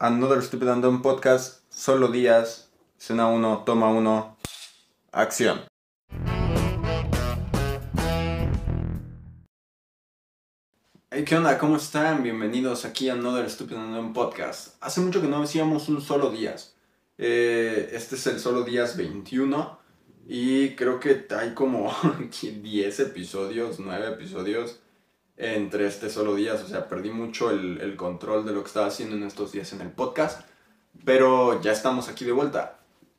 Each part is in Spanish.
Another Stupid and Dumb Podcast, solo días, escena 1, toma 1, acción. Hey, ¿qué onda? ¿Cómo están? Bienvenidos aquí a Another Stupid and Dumb Podcast. Hace mucho que no hacíamos un solo días. Eh, este es el solo días 21 y creo que hay como 10 episodios, 9 episodios entre este solo días, o sea, perdí mucho el, control de lo que estaba haciendo en estos días en el podcast, pero ya estamos aquí de vuelta.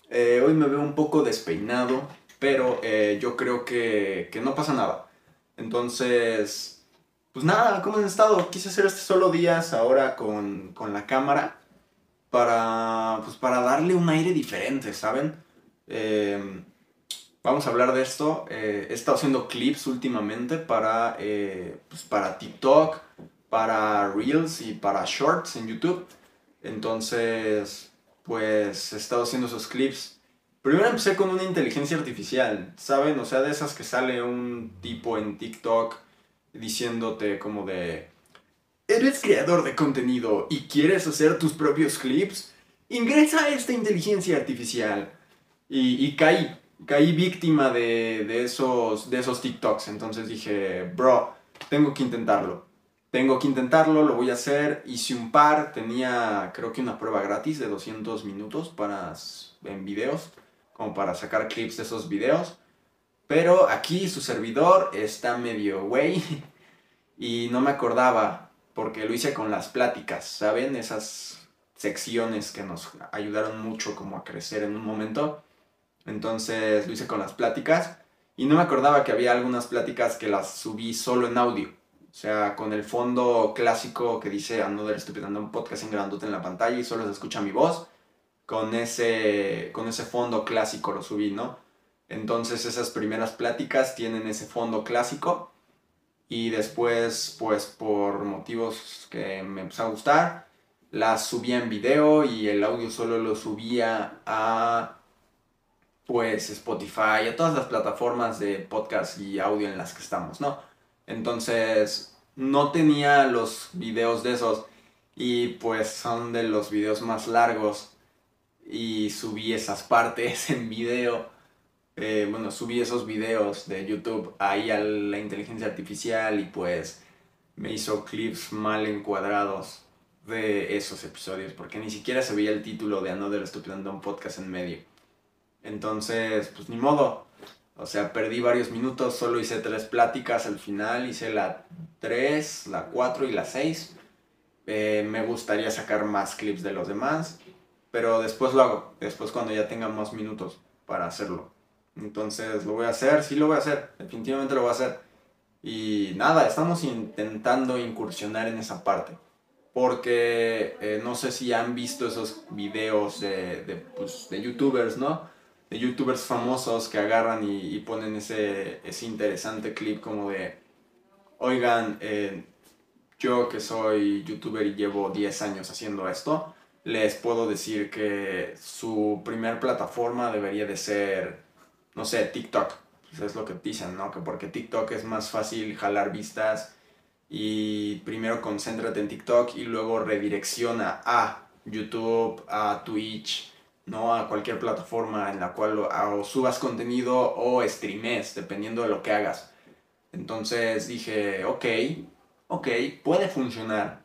Eh, hoy me veo un poco despeinado, pero eh, yo creo que, que, no pasa nada. Entonces, pues nada, ¿cómo han estado? Quise hacer este solo días ahora con, con la cámara para, pues para darle un aire diferente, ¿saben? Eh, Vamos a hablar de esto. Eh, he estado haciendo clips últimamente para, eh, pues para TikTok, para Reels y para Shorts en YouTube. Entonces, pues he estado haciendo esos clips. Primero empecé con una inteligencia artificial, ¿saben? O sea, de esas que sale un tipo en TikTok diciéndote como de... ¿Eres creador de contenido y quieres hacer tus propios clips? Ingresa a esta inteligencia artificial. Y, y caí caí víctima de, esos, de esos TikToks. Entonces dije, bro, tengo que intentarlo. Tengo que intentarlo, lo voy a hacer. Hice un par, tenía creo que una prueba gratis de 200 minutos para, en videos, como para sacar clips de esos videos. Pero aquí su servidor está medio güey y no me acordaba porque lo hice con las pláticas, ¿saben? Esas secciones que nos ayudaron mucho como a crecer en un momento. Entonces lo hice con las pláticas y no me acordaba que había algunas pláticas que las subí solo en audio. O sea, con el fondo clásico que dice Another Stupid and un podcast en grandote en la pantalla y solo se escucha mi voz. Con ese, con ese fondo clásico lo subí, ¿no? Entonces esas primeras pláticas tienen ese fondo clásico y después, pues por motivos que me empezó a gustar, las subía en video y el audio solo lo subía a pues Spotify, a todas las plataformas de podcast y audio en las que estamos, ¿no? Entonces, no tenía los videos de esos y pues son de los videos más largos y subí esas partes en video. Eh, bueno, subí esos videos de YouTube ahí a la inteligencia artificial y pues me hizo clips mal encuadrados de esos episodios porque ni siquiera se veía el título de Another Stupid and Podcast en medio. Entonces, pues ni modo. O sea, perdí varios minutos, solo hice tres pláticas al final, hice la 3, la 4 y la 6. Eh, me gustaría sacar más clips de los demás, pero después lo hago, después cuando ya tenga más minutos para hacerlo. Entonces lo voy a hacer, sí lo voy a hacer, definitivamente lo voy a hacer. Y nada, estamos intentando incursionar en esa parte. Porque eh, no sé si han visto esos videos de, de, pues, de youtubers, ¿no? Youtubers famosos que agarran y, ponen ese, ese, interesante clip como de, oigan, eh, yo que soy youtuber y llevo 10 años haciendo esto, les puedo decir que su primer plataforma debería de ser, no sé, TikTok. Pues es lo que dicen, ¿no? Que porque TikTok es más fácil jalar vistas y primero concéntrate en TikTok y luego redirecciona a YouTube, a Twitch, no a cualquier plataforma en la cual o, subas contenido o streames, dependiendo de lo que hagas. Entonces dije, ok, ok, puede funcionar.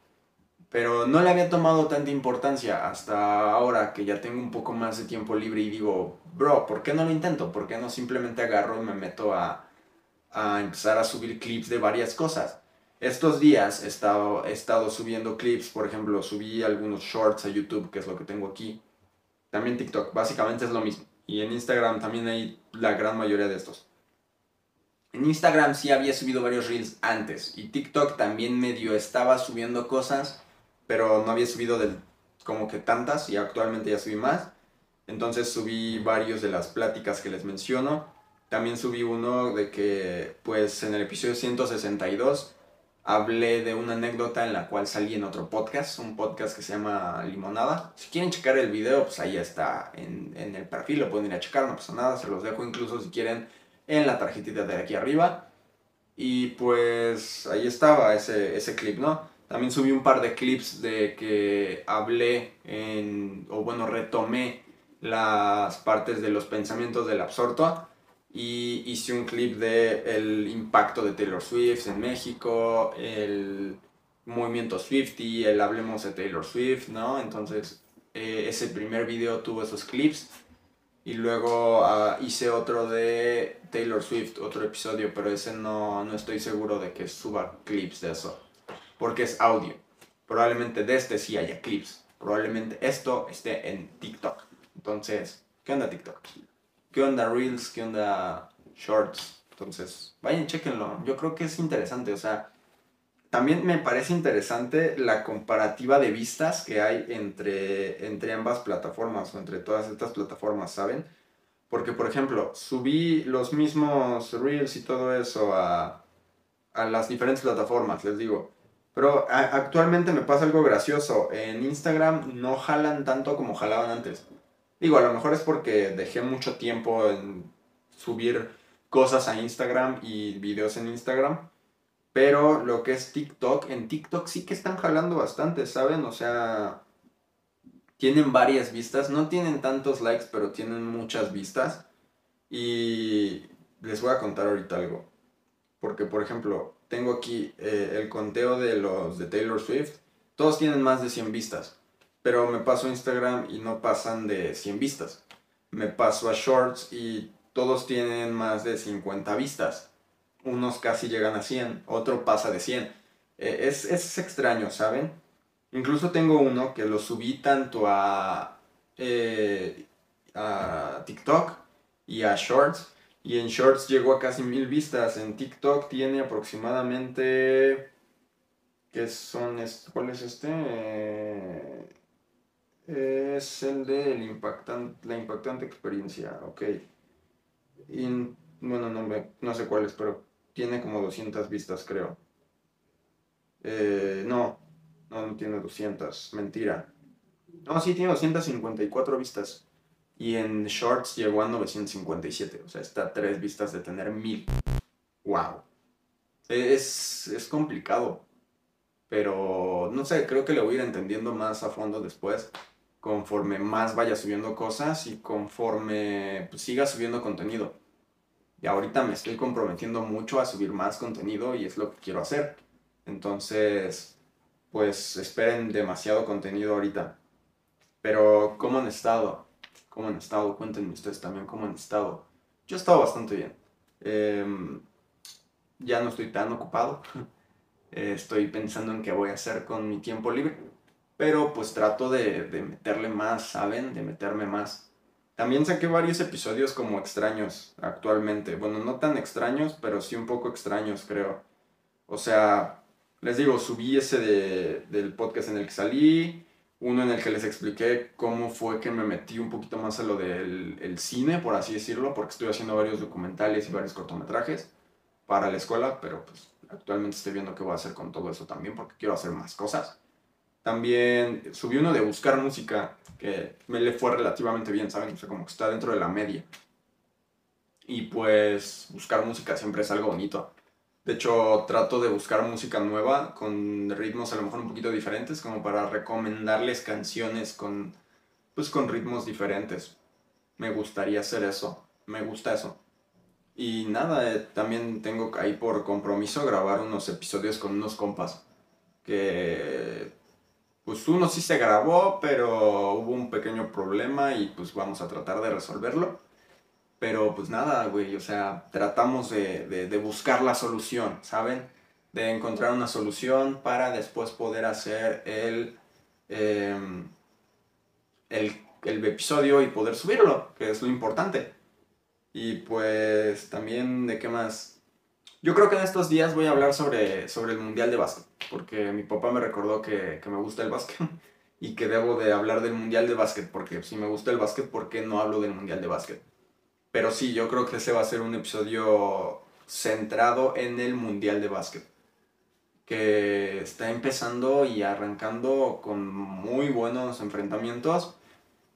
Pero no le había tomado tanta importancia hasta ahora que ya tengo un poco más de tiempo libre y digo, bro, ¿por qué no lo intento? ¿Por qué no simplemente agarro y me meto a, a empezar a subir clips de varias cosas? Estos días he estado, he estado subiendo clips, por ejemplo, subí algunos shorts a YouTube, que es lo que tengo aquí también TikTok, básicamente es lo mismo. Y en Instagram también hay la gran mayoría de estos. En Instagram sí había subido varios reels antes y TikTok también medio estaba subiendo cosas, pero no había subido del, como que tantas y actualmente ya subí más. Entonces subí varios de las pláticas que les menciono. También subí uno de que pues en el episodio 162 hablé de una anécdota en la cual salí en otro podcast, un podcast que se llama Limonada. Si quieren checar el video, pues ahí está en, el perfil, lo pueden ir a checar, no pasa nada, se los dejo incluso si quieren en la tarjetita de aquí arriba. Y pues ahí estaba ese, clip, ¿no? También subí un par de clips de que hablé en, o bueno, retomé las partes de los pensamientos del absorto y hice un clip de el impacto de Taylor Swift en México, el movimiento Swifty, el hablemos de Taylor Swift, ¿no? Entonces eh, ese primer video tuvo esos clips y luego ah, hice otro de Taylor Swift, otro episodio, pero ese no, no estoy seguro de que suba clips de eso, porque es audio. Probablemente de este sí haya clips, probablemente esto esté en TikTok. Entonces, ¿qué onda TikTok? ¿Qué onda Reels? ¿Qué onda Shorts? Entonces, vayan, chequenlo. Yo creo que es interesante, o sea, también me parece interesante la comparativa de vistas que hay entre, entre ambas plataformas o entre todas estas plataformas, ¿saben? Porque, por ejemplo, subí los mismos Reels y todo eso a, a las diferentes plataformas, les digo. Pero actualmente me pasa algo gracioso. En Instagram no jalan tanto como jalaban antes. Digo, a lo mejor es porque dejé mucho tiempo en subir cosas a Instagram y videos en Instagram. Pero lo que es TikTok, en TikTok sí que están jalando bastante, ¿saben? O sea, tienen varias vistas. No tienen tantos likes, pero tienen muchas vistas. Y les voy a contar ahorita algo. Porque, por ejemplo, tengo aquí eh, el conteo de los de Taylor Swift. Todos tienen más de 100 vistas. Pero me paso a Instagram y no pasan de 100 vistas. Me paso a Shorts y todos tienen más de 50 vistas. Unos casi llegan a 100, otro pasa de 100. E, es, es extraño, ¿saben? Incluso tengo uno que lo subí tanto a, eh, a TikTok y a Shorts. Y en Shorts llegó a casi mil vistas. En TikTok tiene aproximadamente... ¿Qué son? ¿Cuál es este? Es el de la impactante experiencia, ok. bueno, no, no sé cuál es, pero tiene como 200 vistas, creo. Eh, no, no, no tiene 200, mentira. No, sí, tiene 254 vistas. Y en Shorts llegó a 957, o sea, está a 3 vistas de tener 1000. ¡Wow! Es, es complicado, pero no sé, creo que lo voy a ir entendiendo más a fondo después conforme más vaya subiendo cosas y conforme pues, siga subiendo contenido. Y ahorita me estoy comprometiendo mucho a subir más contenido y es lo que quiero hacer. Entonces, pues esperen demasiado contenido ahorita. Pero, ¿cómo han estado? ¿Cómo han estado? Cuéntenme ustedes también cómo han estado. Yo he estado bastante bien. Em, ya no estoy tan ocupado. estoy pensando en qué voy a hacer con mi tiempo libre pero pues trato de, de, meterle más, ¿saben? De meterme más. También saqué varios episodios como extraños actualmente. Bueno, no tan extraños, pero sí un poco extraños, creo. O sea, les digo, subí ese de, del podcast en el que salí, uno en el que les expliqué cómo fue que me metí un poquito más a lo del el cine, por así decirlo, porque estoy haciendo varios documentales y varios cortometrajes para la escuela, pero pues actualmente estoy viendo qué voy a hacer con todo eso también, porque quiero hacer más cosas. También subí uno de buscar música, que me le fue relativamente bien, ¿saben? O sea, como que está dentro de la media. Y pues buscar música siempre es algo bonito. De hecho, trato de buscar música nueva con ritmos a lo mejor un poquito diferentes, como para recomendarles canciones con, pues, con ritmos diferentes. Me gustaría hacer eso. Me gusta eso. Y nada, eh, también tengo ahí por compromiso grabar unos episodios con unos compas que pues uno sí se grabó, pero hubo un pequeño problema y pues vamos a tratar de resolverlo. Pero pues nada, güey, o sea, tratamos de, buscar la solución, ¿saben? De encontrar una solución para después poder hacer el, em, el, el episodio y poder subirlo, que es lo importante. Y pues también, ¿de qué más? Yo creo que en estos días voy a hablar sobre, sobre el Mundial de Básquet, porque mi papá me recordó que, me gusta el básquet y que debo de hablar del Mundial de Básquet, porque si me gusta el básquet, ¿por qué no hablo del Mundial de Básquet? Pero sí, yo creo que ese va a ser un episodio centrado en el Mundial de Básquet, que está empezando y arrancando con muy buenos enfrentamientos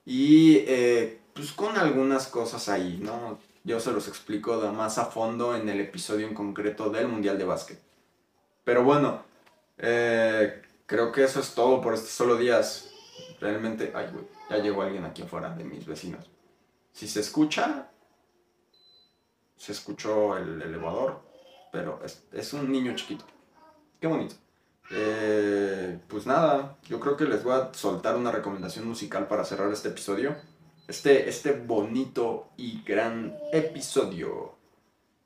y eh, pues con algunas cosas ahí, ¿no? Yo se los explico más a fondo en el episodio en concreto del Mundial de Básquet. Pero bueno, eh, creo que eso es todo por estos solo días. Realmente, ay, güey, ya llegó alguien aquí afuera de mis vecinos. Si se escucha, se escuchó el elevador, pero es, es un niño chiquito. Qué bonito. Eh, pues nada, yo creo que les voy a soltar una recomendación musical para cerrar este episodio. Este, este bonito y gran episodio.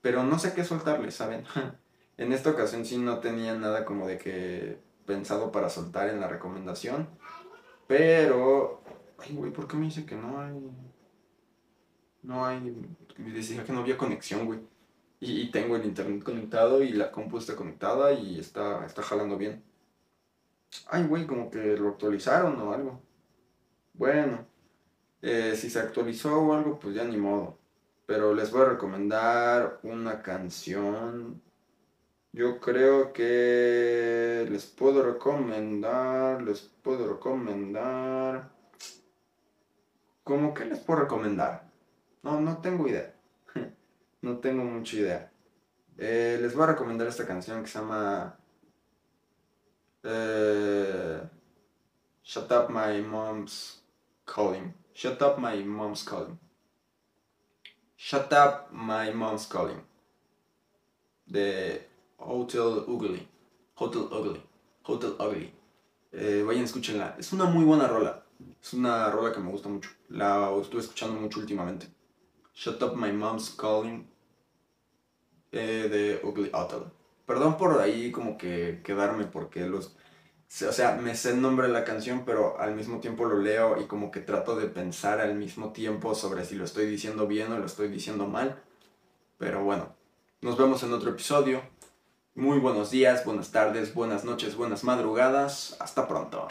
Pero no sé qué soltarles, ¿saben? en esta ocasión sí no tenía nada como de que pensado para soltar en la recomendación. Pero... Ay, güey, ¿por qué me dice que no hay... No hay... Decía que no había conexión, güey. Y, tengo el internet conectado y la compu está conectada y está, está jalando bien. Ay, güey, como que lo actualizaron o algo. Bueno, eh, si se actualizó o algo, pues ya ni modo. Pero les voy a recomendar una canción. Yo creo que les puedo recomendar, les puedo recomendar. ¿Cómo que les puedo recomendar? No, no tengo idea. no tengo mucha idea. Eh, les voy a recomendar esta canción que se llama uh, Shut Up My Mom's Calling. Shut Up My Mom's Calling. Shut Up My Mom's Calling. De Hotel Ugly. Hotel Ugly. Hotel Ugly. Eh, vayan, escúchenla. Es una muy buena rola. Es una rola que me gusta mucho. La estuve escuchando mucho últimamente. Shut Up My Mom's Calling eh, de Ugly Hotel. Perdón por ahí como que quedarme porque los... O sea, me sé el nombre de la canción, pero al mismo tiempo lo leo y como que trato de pensar al mismo tiempo sobre si lo estoy diciendo bien o lo estoy diciendo mal. Pero bueno, nos vemos en otro episodio. Muy buenos días, buenas tardes, buenas noches, buenas madrugadas. Hasta pronto.